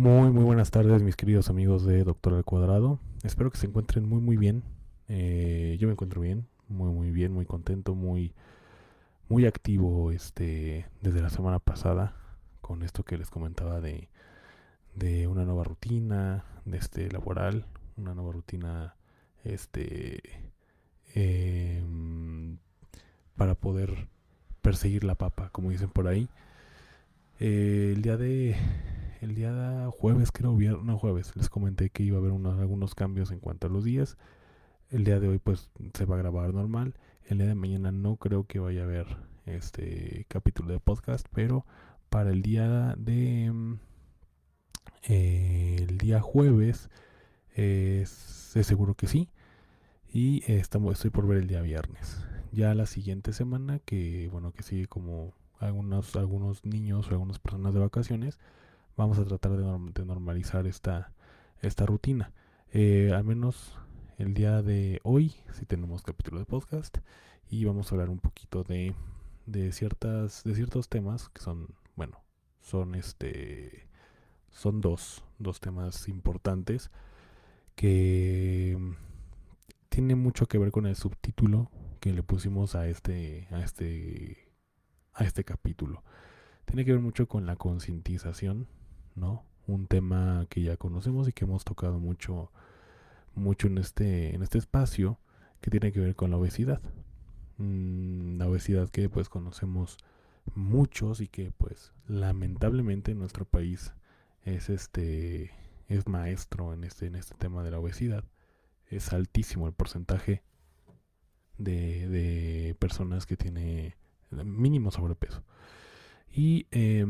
Muy, muy buenas tardes, mis queridos amigos de Doctor al Cuadrado. Espero que se encuentren muy, muy bien. Eh, yo me encuentro bien, muy, muy bien, muy contento, muy, muy activo este, desde la semana pasada con esto que les comentaba de, de una nueva rutina de este laboral, una nueva rutina este em, para poder perseguir la papa, como dicen por ahí. Eh, el día de el día jueves, creo, viernes, no jueves, les comenté que iba a haber unos, algunos cambios en cuanto a los días. El día de hoy pues se va a grabar normal. El día de mañana no creo que vaya a haber este capítulo de podcast, pero para el día de eh, el día jueves es, seguro que sí y estamos estoy por ver el día viernes ya la siguiente semana que bueno que sigue como algunos algunos niños o algunas personas de vacaciones vamos a tratar de, normalizar esta, esta rutina. Eh, al menos el día de hoy si tenemos capítulo de podcast y vamos a hablar un poquito de, de, ciertas, de ciertos temas que son, bueno, son este son dos, dos temas importantes que tiene mucho que ver con el subtítulo que le pusimos a este a este a este capítulo. Tiene que ver mucho con la concientización ¿no? Un tema que ya conocemos y que hemos tocado mucho, mucho en este, en este espacio, que tiene que ver con la obesidad. Mm, la obesidad que pues conocemos muchos y que pues lamentablemente en nuestro país es este es maestro en este en este tema de la obesidad es altísimo el porcentaje de, de personas que tiene mínimo sobrepeso y eh,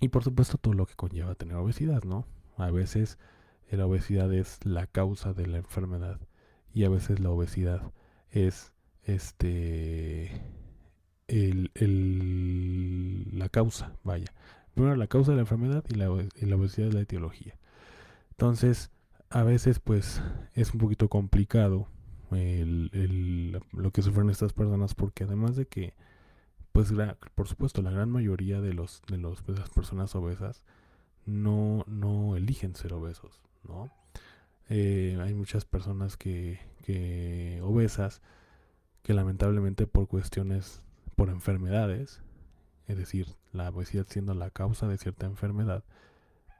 y por supuesto todo lo que conlleva tener obesidad, ¿no? A veces la obesidad es la causa de la enfermedad y a veces la obesidad es este el, el, la causa, vaya. Primero la causa de la enfermedad y la, la obesidad es la etiología. Entonces, a veces pues es un poquito complicado lo que sufren estas personas porque además de que pues por supuesto la gran mayoría de los de los pues, las personas obesas no no eligen ser obesos no eh, hay muchas personas que, que obesas que lamentablemente por cuestiones por enfermedades es decir la obesidad siendo la causa de cierta enfermedad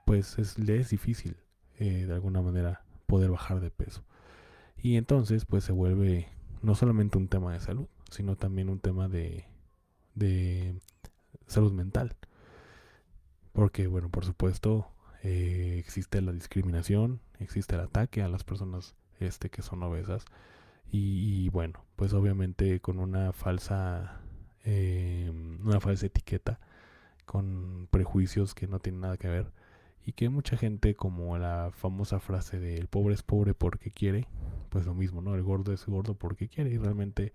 pues es, le es difícil eh, de alguna manera poder bajar de peso. Y entonces pues se vuelve no solamente un tema de salud sino también un tema de de salud mental. Porque, bueno, por supuesto, eh, existe la discriminación, existe el ataque a las personas este, que son obesas. Y, bueno, pues obviamente con una falsa, eh, una falsa etiqueta, con prejuicios que no tienen nada que ver. Y que mucha gente, como la famosa frase de el pobre es pobre porque quiere, pues lo mismo, ¿no? El gordo es gordo porque quiere. Y realmente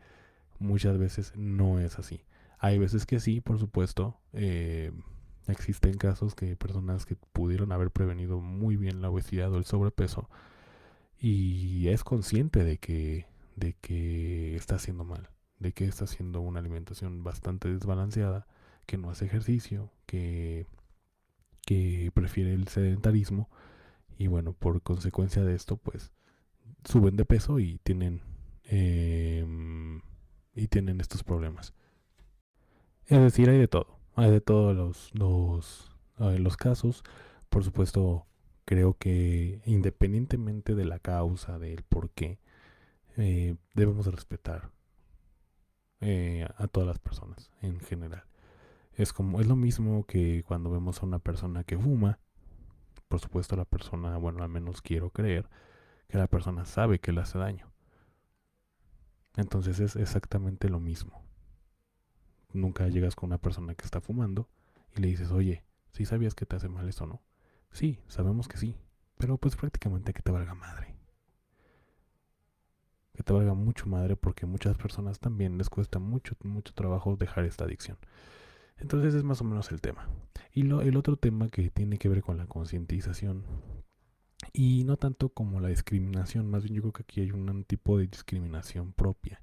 muchas veces no es así. Hay veces que sí, por supuesto. Eh, existen casos que personas que pudieron haber prevenido muy bien la obesidad o el sobrepeso y es consciente de que, de que está haciendo mal, de que está haciendo una alimentación bastante desbalanceada, que no hace ejercicio, que, que prefiere el sedentarismo y bueno, por consecuencia de esto pues suben de peso y tienen, em, y tienen estos problemas. Es decir, hay de todo. Hay de todos los, casos. Por supuesto, creo que independientemente de la causa, del por qué, eh, debemos respetar eh, a todas las personas en general. Es como, es lo mismo que cuando vemos a una persona que fuma. Por supuesto, la persona, bueno, al menos quiero creer que la persona sabe que le hace daño. Entonces es exactamente lo mismo nunca llegas con una persona que está fumando y le dices, oye, ¿sí sabías que te hace mal esto o no? Sí, sabemos que sí, pero pues prácticamente que te valga madre. Que te valga mucho madre porque muchas personas también les cuesta mucho, mucho trabajo dejar esta adicción. Entonces es más o menos el tema. Y lo, el otro tema que tiene que ver con la concientización y no tanto como la discriminación, más bien yo creo que aquí hay un tipo de discriminación propia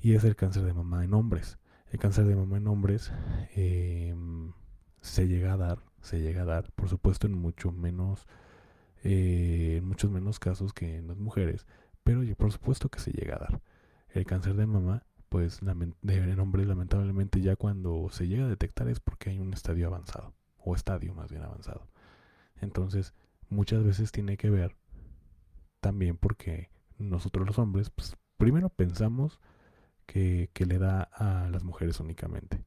y es el cáncer de mama en hombres. El cáncer de mama en hombres em, se llega a dar, se llega a dar, por supuesto en menos, eh, en muchos menos casos que en las mujeres, pero por supuesto que se llega a dar. El cáncer de mama pues en hombres lamentablemente ya cuando se llega a detectar es porque hay un estadio avanzado, o estadio más bien avanzado. Entonces, muchas veces tiene que ver también porque nosotros los hombres, pues primero pensamos que, le da a las mujeres únicamente.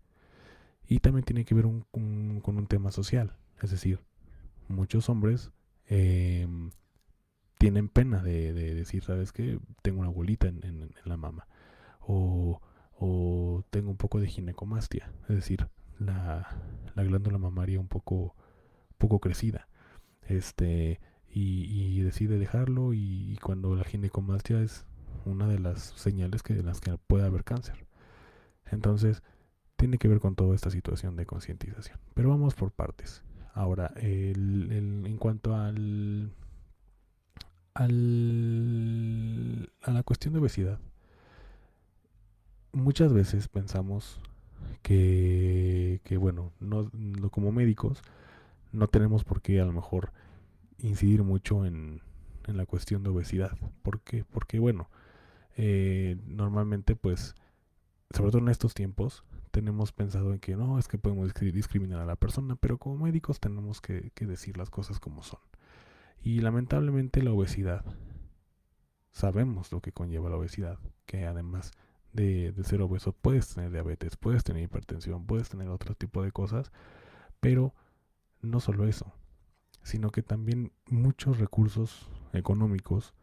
Y también tiene que ver con un tema social, es decir, muchos hombres em, tienen pena de, decir, ¿sabes qué? Tengo una bolita en la mama o, tengo un poco de ginecomastia, es decir, la, glándula mamaria un poco, poco crecida. Este, y, decide dejarlo y, cuando la ginecomastia es una de las señales que, de las que puede haber cáncer. Entonces, tiene que ver con toda esta situación de concientización. Pero vamos por partes. Ahora, en cuanto al, al, a la cuestión de obesidad, muchas veces pensamos que, que bueno, no, como médicos no tenemos por qué a lo mejor incidir mucho en, en la cuestión de obesidad. ¿Por qué? Porque bueno, eh, normalmente pues, sobre todo en estos tiempos, tenemos pensado en que no, es que podemos discriminar a la persona, pero como médicos tenemos que, que decir las cosas como son. Y lamentablemente la obesidad, sabemos lo que conlleva la obesidad, que además de, ser obeso, puedes tener diabetes, puedes tener hipertensión, puedes tener otro tipo de cosas, pero no solo eso, sino que también muchos recursos económicos,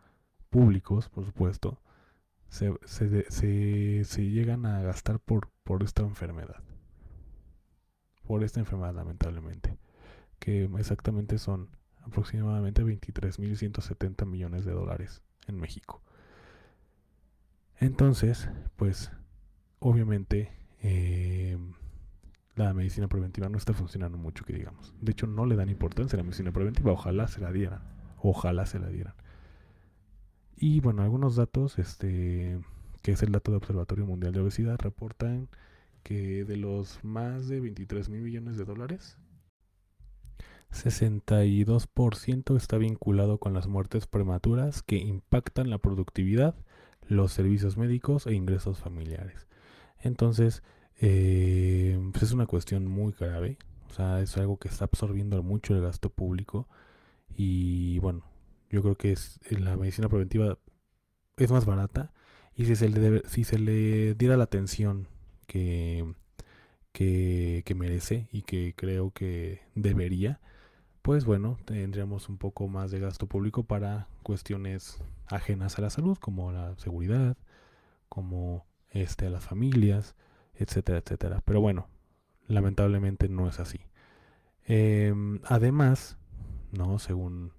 públicos, por supuesto, se, llegan a gastar por, por esta enfermedad. Por esta enfermedad, lamentablemente. Que exactamente son aproximadamente 23.170 millones de dólares en México. Entonces, pues, obviamente, eh, la medicina preventiva no está funcionando mucho, que digamos. De hecho, no le dan importancia a la medicina preventiva. Ojalá se la dieran. Ojalá se la dieran. Y bueno, algunos datos, este, que es el dato de Observatorio Mundial de Obesidad, reportan que de los más de 23 mil millones de dólares, 62% está vinculado con las muertes prematuras que impactan la productividad los servicios médicos e ingresos familiares. Entonces, eh, pues es una cuestión muy grave, o sea, es algo que está absorbiendo mucho el gasto público y bueno, yo creo que es la medicina preventiva es más barata y si se le, si se le diera la atención que, que, que merece y que creo que debería, pues bueno, tendríamos un poco más de gasto público para cuestiones ajenas a la salud, como la seguridad, como este, a las familias, etcétera, etcétera. Pero bueno, lamentablemente no es así. Em, además, no, según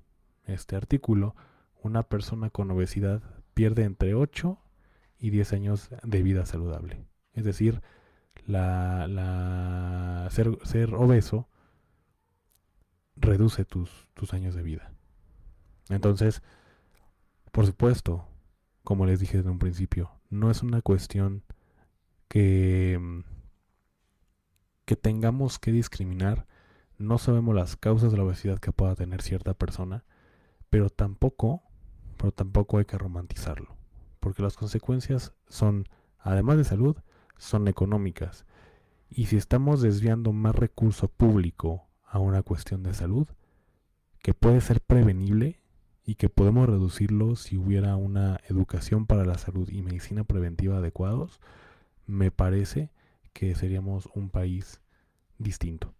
este artículo, una persona con obesidad pierde entre 8 y 10 años de vida saludable. Es decir, la, la ser, ser obeso reduce tus, tus años de vida. Entonces, por supuesto, como les dije desde un principio, no es una cuestión que, que tengamos que discriminar. No sabemos las causas de la obesidad que pueda tener cierta persona, pero tampoco, pero tampoco hay que romantizarlo, porque las consecuencias son, además de salud, son económicas. Y si estamos desviando más recurso público a una cuestión de salud que puede ser prevenible y que podemos reducirlo si hubiera una educación para la salud y medicina preventiva adecuados, me parece que seríamos un país distinto.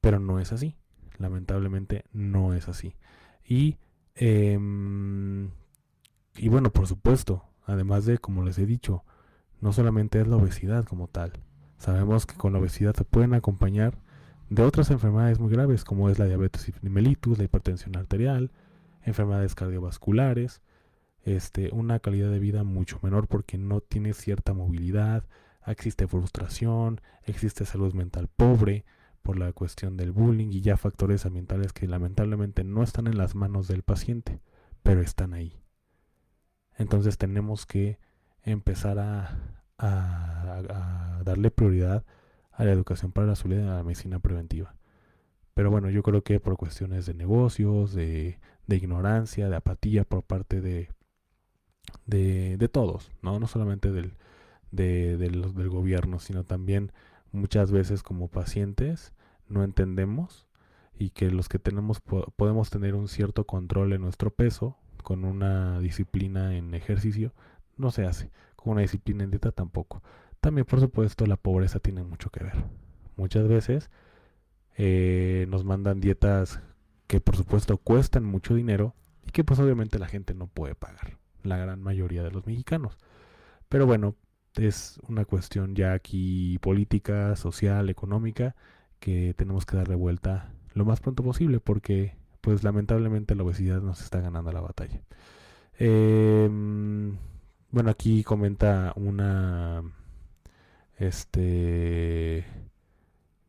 Pero no es así. Lamentablemente no es así. Y, em, y bueno, por supuesto, además de, como les he dicho, no solamente es la obesidad como tal, Sabemos que con la obesidad se pueden acompañar de otras enfermedades muy graves como es la diabetes mellitus, la hipertensión arterial, enfermedades cardiovasculares, este, una calidad de vida mucho menor porque no tiene cierta movilidad, existe frustración, existe salud mental pobre por la cuestión del bullying y ya factores ambientales que lamentablemente no están en las manos del paciente, pero están ahí. Entonces tenemos que empezar a, darle prioridad a la educación para la salud y a la medicina preventiva. Pero bueno, yo creo que por cuestiones de negocios, de, ignorancia, de apatía por parte de, de, todos, ¿no? no solamente del, de, del gobierno, sino también muchas veces como pacientes no entendemos y que los que tenemos podemos tener un cierto control en nuestro peso con una disciplina en ejercicio no se hace, con una disciplina en dieta tampoco. También por supuesto la pobreza tiene mucho que ver. Muchas veces eh, nos mandan dietas que por supuesto cuestan mucho dinero y que pues obviamente la gente no puede pagar, la gran mayoría de los mexicanos. Pero bueno, es una cuestión ya aquí política, social, económica, que tenemos que darle vuelta lo más pronto posible porque pues lamentablemente la obesidad nos está ganando la batalla. Em, bueno, aquí comenta una, este,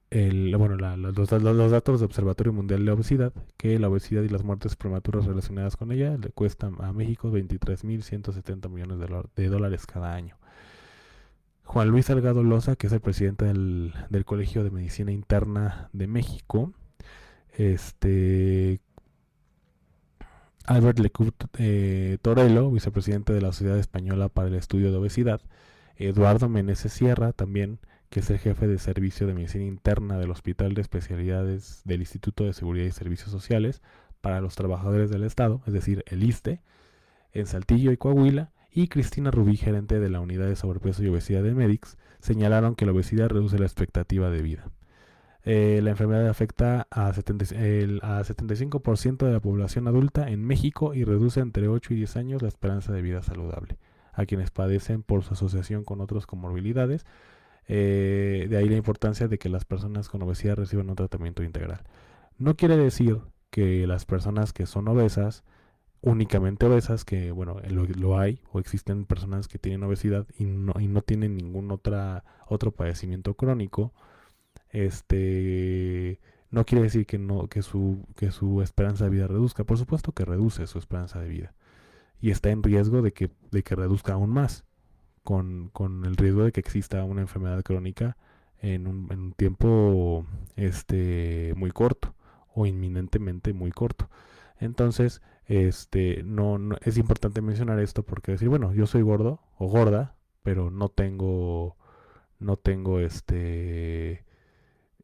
el, bueno, los, los, datos del Observatorio Mundial de Obesidad, que la obesidad y las muertes prematuras relacionadas con ella le cuestan a México 23.170 millones de dólares cada año. Juan Luis Salgado Loza, que es el presidente del, Colegio de Medicina Interna de México, este Albert Lecourt eh, Torello, vicepresidente de la Sociedad Española para el Estudio de Obesidad, Eduardo Meneses Sierra, también, que es el jefe de servicio de medicina interna del Hospital de Especialidades del Instituto de Seguridad y Servicios Sociales para los Trabajadores del Estado, es decir, el ISTE, en Saltillo y Coahuila, y Cristina Rubí, gerente de la Unidad de Sobrepeso y Obesidad de Medix, señalaron que la obesidad reduce la expectativa de vida. Eh, la enfermedad afecta a, 75% de la población adulta en México y reduce entre 8 y 10 años la esperanza de vida saludable a quienes padecen por su asociación con otras comorbilidades. Eh, de ahí la importancia de que las personas con obesidad reciban un tratamiento integral. No quiere decir que las personas que son obesas únicamente obesas, que bueno, lo, hay, o existen personas que tienen obesidad y no, y no tienen ningún otra, otro padecimiento crónico, este no quiere decir que no, que su, que su esperanza de vida reduzca. Por supuesto que reduce su esperanza de vida. Y está en riesgo de que, de que reduzca aún más. Con, con el riesgo de que exista una enfermedad crónica en un, en un tiempo este muy corto o inminentemente muy corto. Entonces, este, no, es importante mencionar esto porque decir, bueno, yo soy gordo o gorda, pero no tengo, no tengo este,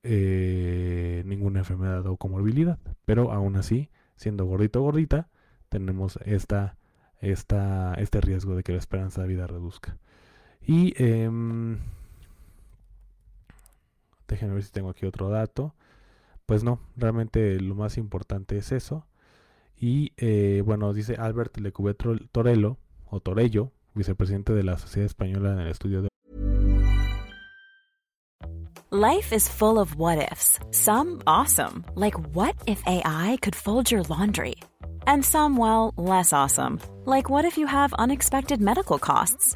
eh, ninguna enfermedad o comorbilidad. Pero aún así, siendo gordito o gordita, tenemos esta, esta, este riesgo de que la esperanza de vida reduzca. Y eh, déjenme ver si tengo aquí otro dato. Pues no, realmente lo más importante es eso. Y eh, bueno, dice Albert Lecubet Torello, o Torello, vicepresidente de la Sociedad Española en el estudio de. Life is full of what ifs. Some awesome, like what if AI could fold your laundry? And some, well, less awesome, like what if you have unexpected medical costs?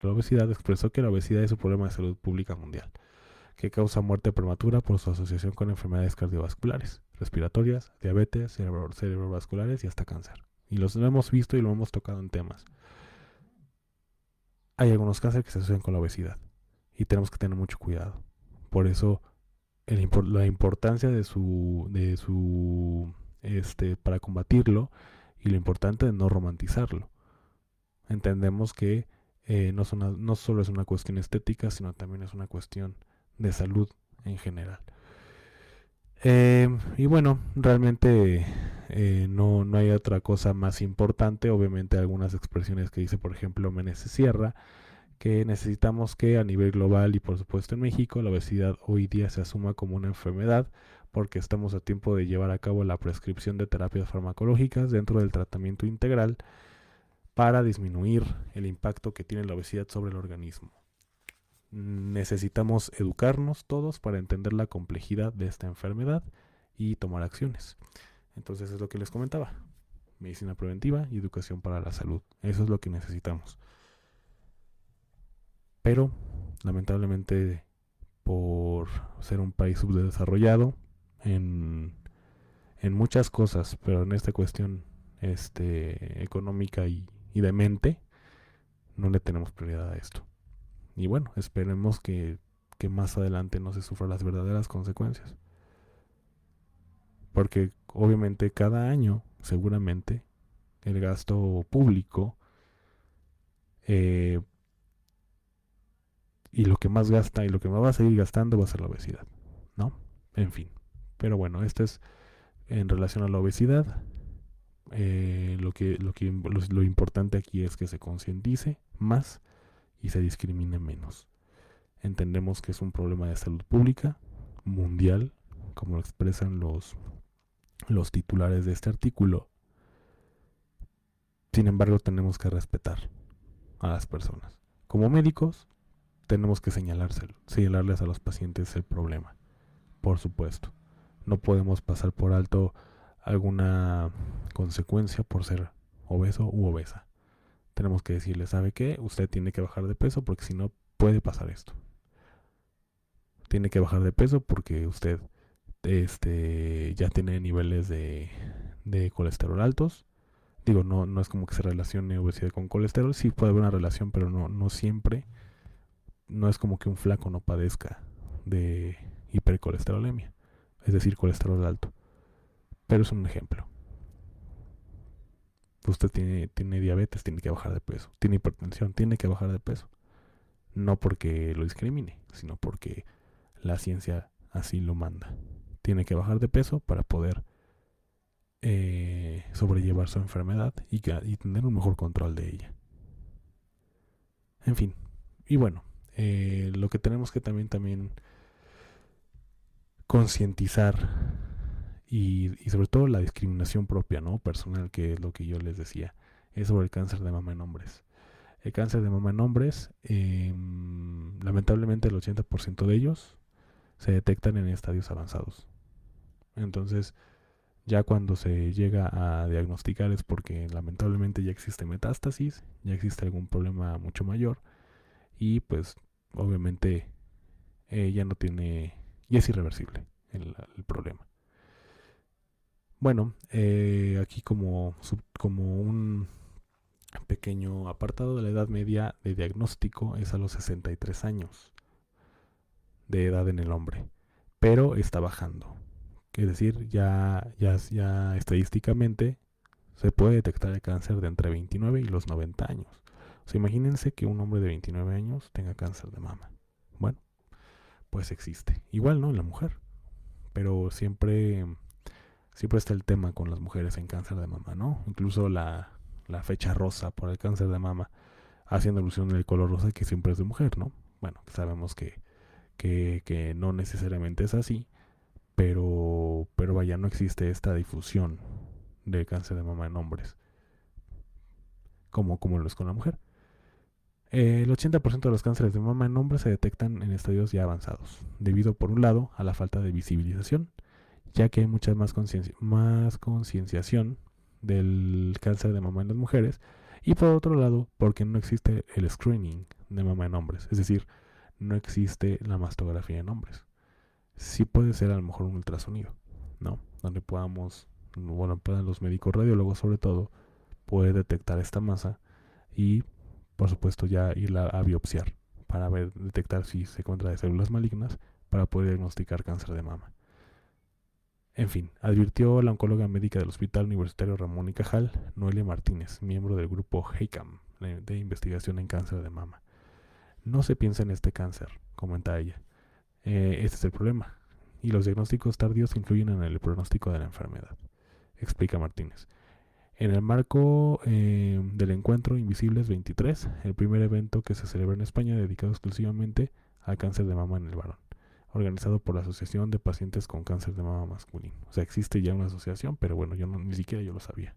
La obesidad expresó que la obesidad es un problema de salud pública mundial que causa muerte prematura por su asociación con enfermedades cardiovasculares, respiratorias, diabetes, cerebrovasculares y hasta cáncer. Y los hemos visto y lo hemos tocado en temas. Hay algunos cánceres que se asocian con la obesidad. Y tenemos que tener mucho cuidado. Por eso la importancia de su, de su, este, para combatirlo y lo importante de no romantizarlo. Entendemos que eh, no, no solo es una cuestión estética, sino también es una cuestión de salud en general. Eh, y bueno, realmente eh, no, no, hay otra cosa más importante. Obviamente algunas expresiones que dice, por ejemplo, Meneses Sierra, que necesitamos que a nivel global y por supuesto en México la obesidad hoy día se asuma como una enfermedad porque estamos a tiempo de llevar a cabo la prescripción de terapias farmacológicas dentro del tratamiento integral para disminuir el impacto que tiene la obesidad sobre el organismo. Necesitamos educarnos todos para entender la complejidad de esta enfermedad y tomar acciones. Entonces es lo que les comentaba. Medicina preventiva y educación para la salud. Eso es lo que necesitamos. Pero, lamentablemente, por ser un país subdesarrollado en, muchas cosas, pero en esta cuestión este, económica y y de mente, no le tenemos prioridad a esto. Y bueno, esperemos que, que más adelante no se sufran las verdaderas consecuencias. Porque obviamente cada año, seguramente, el gasto público eh, y lo que más gasta y lo que más va a seguir gastando va a ser la obesidad, ¿no? En fin. Pero bueno, esto es en relación a la obesidad. Eh, lo, que, lo, que, lo, importante aquí es que se concientice más y se discrimine menos. Entendemos que es un problema de salud pública mundial, como lo expresan los, los titulares de este artículo. Sin embargo, tenemos que respetar a las personas. Como médicos, tenemos que señalárselo, señalarles a los pacientes el problema. Por supuesto. No podemos pasar por alto alguna consecuencia por ser obeso u obesa. Tenemos que decirle, ¿sabe qué? Usted tiene que bajar de peso porque si no puede pasar esto. Tiene que bajar de peso porque usted este, ya tiene niveles de, de colesterol altos. Digo, no, no es como que se relacione obesidad con colesterol. Sí puede haber una relación, pero no, no siempre. No es como que un flaco no padezca de hipercolesterolemia. Es decir, colesterol alto. Pero es un ejemplo. Usted tiene, tiene diabetes, tiene que bajar de peso. Tiene hipertensión, tiene que bajar de peso. No porque lo discrimine, sino porque la ciencia así lo manda. Tiene que bajar de peso para poder eh, sobrellevar su enfermedad y, tener un mejor control de ella. En fin, y bueno, eh, lo que tenemos que también, también concientizar y, sobre todo la discriminación propia, ¿no? Personal, que es lo que yo les decía, es sobre el cáncer de mama en hombres. El cáncer de mama en hombres, em, lamentablemente el 80% de ellos se detectan en estadios avanzados. Entonces, ya cuando se llega a diagnosticar es porque lamentablemente ya existe metástasis, ya existe algún problema mucho mayor y pues obviamente eh, ya no tiene, ya es irreversible el problema. Bueno, eh, aquí como, como un pequeño apartado de la edad media de diagnóstico es a los 63 años de edad en el hombre, pero está bajando. Es decir, ya, ya, ya estadísticamente se puede detectar el cáncer de entre 29 y los 90 años. O sea, imagínense que un hombre de 29 años tenga cáncer de mama. Bueno, pues existe. Igual, ¿no? En la mujer. Pero siempre siempre está el tema con las mujeres en cáncer de mama, ¿no? Incluso la, fecha rosa por el cáncer de mama, haciendo alusión al color rosa que siempre es de mujer, ¿no? Bueno, sabemos que, que, no necesariamente es así, pero, pero vaya, no existe esta difusión de cáncer de mama en hombres, como, como lo es con la mujer. el 80% de los cánceres de mama en hombres se detectan en estadios ya avanzados, debido por un lado a la falta de visibilización ya que hay mucha más, más concienciación del cáncer de mama en las mujeres y por otro lado porque no existe el screening de mama en hombres, es decir, no existe la mastografía en hombres. Sí puede ser a lo mejor un ultrasonido, ¿no? Donde podamos, bueno, los médicos radiólogos sobre todo, poder detectar esta masa y por supuesto ya irla a biopsiar para ver, detectar si se encuentra de células malignas para poder diagnosticar cáncer de mama. En fin, advirtió la oncóloga médica del Hospital Universitario Ramón y Cajal, Noelia Martínez, miembro del grupo HEICAM de investigación en cáncer de mama. No se piensa en este cáncer, comenta ella. Eh, este es el problema. Y los diagnósticos tardíos influyen en el pronóstico de la enfermedad, explica Martínez. En el marco eh, del encuentro Invisibles 23, el primer evento que se celebra en España dedicado exclusivamente al cáncer de mama en el varón organizado por la Asociación de Pacientes con Cáncer de Mama Masculino. O sea, existe ya una asociación, pero bueno, yo no, ni siquiera yo lo sabía.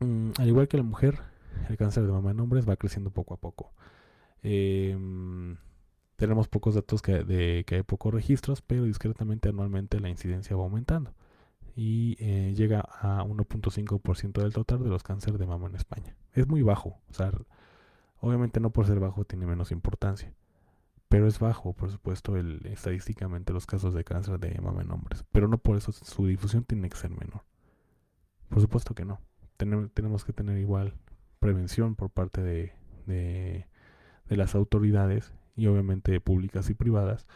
Mm, al igual que la mujer, el cáncer de mama en hombres va creciendo poco a poco. Em, tenemos pocos datos que, de que hay pocos registros, pero discretamente anualmente la incidencia va aumentando y eh, llega a 1.5% del total de los cánceres de mama en España. Es muy bajo, o sea, obviamente no por ser bajo tiene menos importancia pero es bajo, por supuesto, el, estadísticamente los casos de cáncer de mama en hombres, pero no por eso su difusión tiene que ser menor. Por supuesto que no. tenemos que tener igual prevención por parte de, las autoridades y obviamente públicas y privadas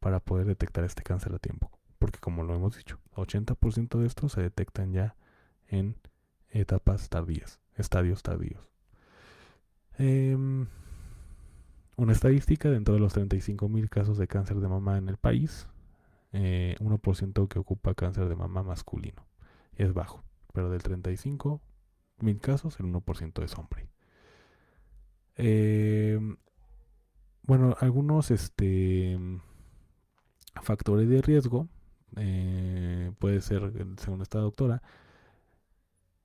para poder detectar este cáncer a tiempo. Porque como lo hemos dicho, 80% de estos se detectan ya en etapas tardías, estadios tardíos. Eh, una estadística dentro de los 35.000 casos de cáncer de mama en el país, 1% eh, que ocupa cáncer de mama masculino. Es bajo, pero del 35.000 casos, el 1% es hombre. Em, bueno, algunos este, factores de riesgo, eh, puede ser, según esta doctora,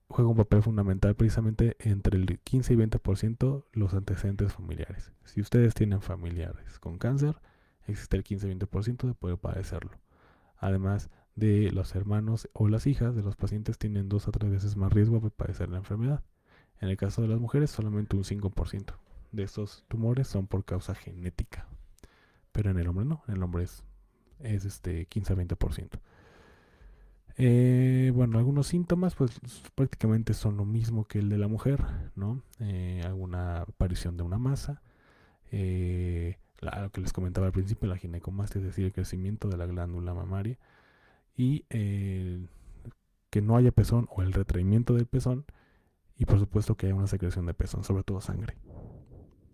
juega un papel fundamental precisamente entre el 15 y 20% los antecedentes familiares. Si ustedes tienen familiares con cáncer, existe el 15 y 20% de poder padecerlo. Además de los hermanos o las hijas de los pacientes tienen dos a tres veces más riesgo de padecer la enfermedad. En el caso de las mujeres, solamente un 5% de estos tumores son por causa genética. Pero en el hombre no, en el hombre es, es este 15 a 20%. Eh, bueno, algunos síntomas pues prácticamente son lo mismo que el de la mujer, ¿no? Eh, alguna aparición de una masa, eh, lo que les comentaba al principio, la ginecomastia, es decir, el crecimiento de la glándula mamaria, y que no haya pezón o el retraimiento del pezón, y por supuesto que haya una secreción de pezón, sobre todo sangre.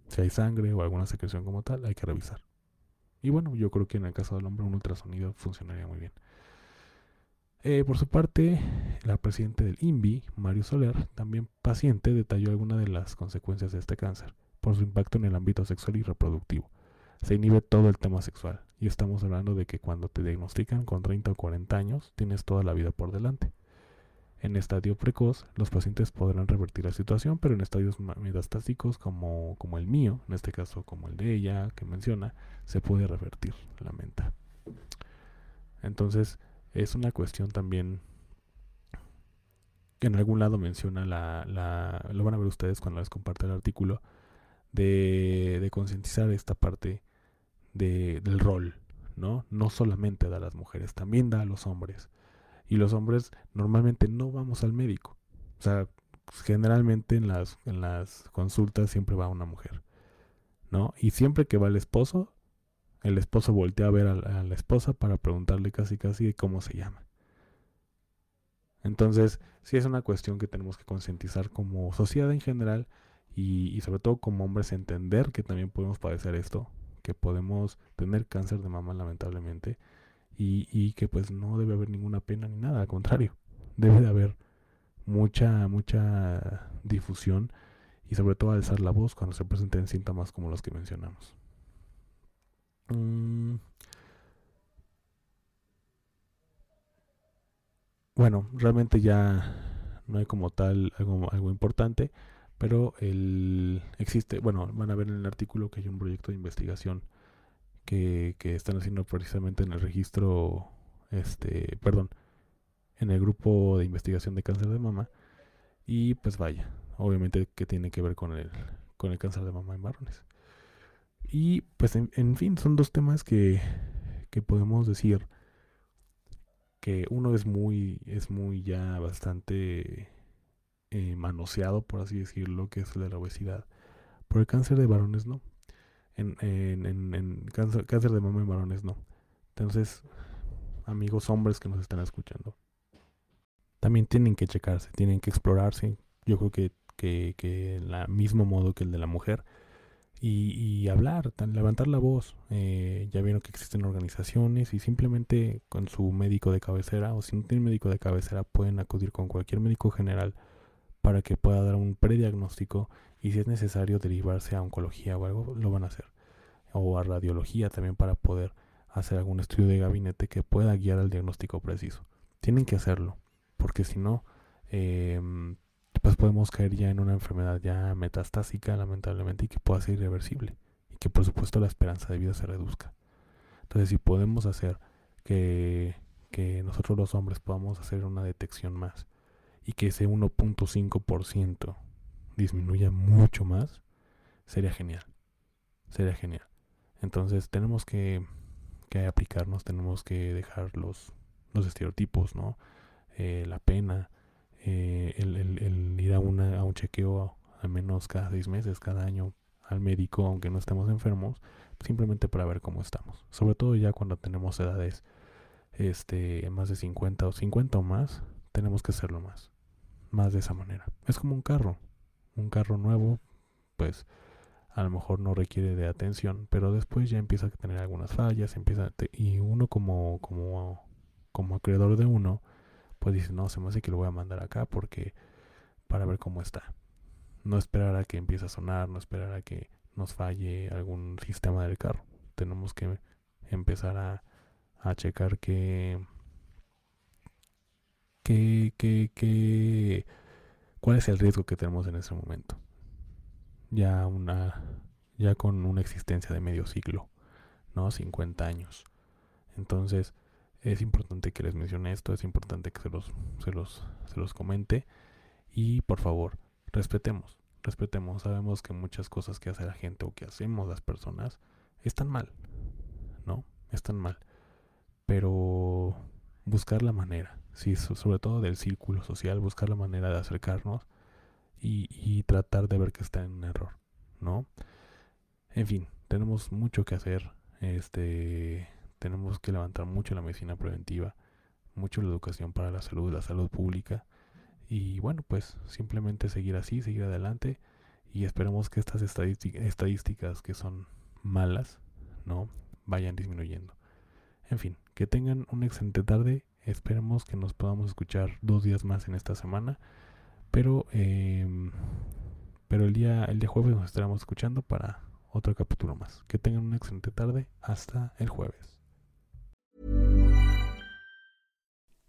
Si hay sangre o alguna secreción como tal, hay que revisar. Y bueno, yo creo que en el caso del hombre un ultrasonido funcionaría muy bien. Eh, por su parte, la presidenta del INVI, Mario Soler, también paciente, detalló algunas de las consecuencias de este cáncer por su impacto en el ámbito sexual y reproductivo. Se inhibe todo el tema sexual y estamos hablando de que cuando te diagnostican con 30 o 40 años tienes toda la vida por delante. En estadio precoz, los pacientes podrán revertir la situación, pero en estadios metastásicos como, como el mío, en este caso como el de ella que menciona, se puede revertir la menta. Entonces, es una cuestión también que en algún lado menciona la, la lo van a ver ustedes cuando les comparte el artículo, de, de concientizar esta parte de, del rol, ¿no? No solamente da a las mujeres, también da a los hombres. Y los hombres normalmente no vamos al médico. O sea, generalmente en las, en las consultas siempre va una mujer, ¿no? Y siempre que va el esposo, el esposo voltea a ver a, la esposa para preguntarle casi casi cómo se llama. Entonces, sí es una cuestión que tenemos que concientizar como sociedad en general y, sobre todo como hombres entender que también podemos padecer esto, que podemos tener cáncer de mama lamentablemente y, y que pues no debe haber ninguna pena ni nada, al contrario, debe de haber mucha, mucha difusión y sobre todo alzar la voz cuando se presenten síntomas como los que mencionamos. Mm. Bueno, realmente ya no hay como tal algo, algo importante, pero el, existe, bueno, van a ver en el artículo que hay un proyecto de investigación que, que están haciendo precisamente en el registro, este, perdón, en el grupo de investigación de cáncer de mama. Y pues vaya, obviamente que tiene que ver con el, con el cáncer de mama en varones. Y pues en, fin, son dos temas que, que podemos decir que uno es muy, es muy ya bastante eh, manoseado, por así decirlo, que es el de la obesidad. Por el cáncer de varones no. En, en, en, cáncer, cáncer de mama en varones no. Entonces, amigos hombres que nos están escuchando, también tienen que checarse, tienen que explorarse. Yo creo que, que, que el mismo modo que el de la mujer. Y, y hablar, levantar la voz. Eh, ya vieron que existen organizaciones y simplemente con su médico de cabecera o si no tienen médico de cabecera pueden acudir con cualquier médico general para que pueda dar un prediagnóstico y si es necesario derivarse a oncología o algo, lo van a hacer. O a radiología también para poder hacer algún estudio de gabinete que pueda guiar al diagnóstico preciso. Tienen que hacerlo, porque si no, em, pues podemos caer ya en una enfermedad ya metastásica, lamentablemente, y que pueda ser irreversible. Y que por supuesto la esperanza de vida se reduzca. Entonces, si podemos hacer que, que nosotros los hombres podamos hacer una detección más y que ese 1.5% disminuya mucho más, sería genial. Sería genial. Entonces tenemos que, que aplicarnos, tenemos que dejar los, los estereotipos, ¿no? Eh, la pena, eh, el, ir a, una, un chequeo al menos cada seis meses, cada año al médico, aunque no estemos enfermos, simplemente para ver cómo estamos. Sobre todo ya cuando tenemos edades este, más de 50 o 50 o más, tenemos que hacerlo más. Más de esa manera. Es como un carro un carro nuevo, pues a lo mejor no requiere de atención, pero después ya empieza a tener algunas fallas, empieza y uno como como como acreedor de uno, pues dice, "No, se me hace que lo voy a mandar acá porque para ver cómo está." No esperar a que empiece a sonar, no esperar a que nos falle algún sistema del carro. Tenemos que empezar a, a checar que que que ¿Cuál es el riesgo que tenemos en ese momento? Ya una ya con una existencia de medio siglo, ¿no? 50 años. Entonces, es importante que les mencione esto, es importante que se los, se los, se los comente. Y por favor, respetemos, respetemos. Sabemos que muchas cosas que hace la gente o que hacemos las personas están mal, ¿no? Están mal. Pero buscar la manera, sí, sobre todo del círculo social, buscar la manera de acercarnos y, tratar de ver que está en un error, ¿no? En fin, tenemos mucho que hacer, este, tenemos que levantar mucho la medicina preventiva, mucho la educación para la salud, la salud pública, y bueno, pues simplemente seguir así, seguir adelante, y esperemos que estas estadísticas que son malas, ¿no? Vayan disminuyendo. En fin, que tengan una excelente tarde Esperemos que nos podamos escuchar dos días más en esta semana. Pero, eh, pero el, día, el día jueves nos estaremos escuchando para otro capítulo más. Que tengan una excelente tarde. Hasta el jueves.